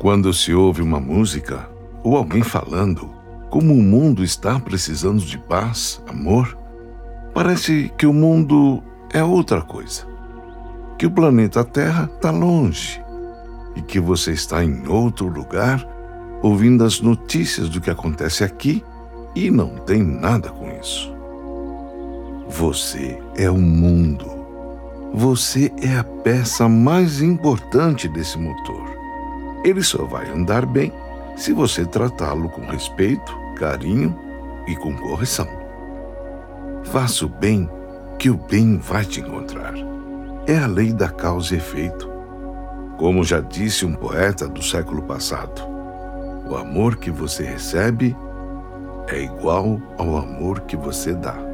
Quando se ouve uma música ou alguém falando como o mundo está precisando de paz, amor, parece que o mundo é outra coisa. Que o planeta Terra está longe e que você está em outro lugar ouvindo as notícias do que acontece aqui e não tem nada com isso. Você é o mundo. Você é a peça mais importante desse motor. Ele só vai andar bem se você tratá-lo com respeito, carinho e com correção. Faça o bem, que o bem vai te encontrar. É a lei da causa e efeito. Como já disse um poeta do século passado, o amor que você recebe é igual ao amor que você dá.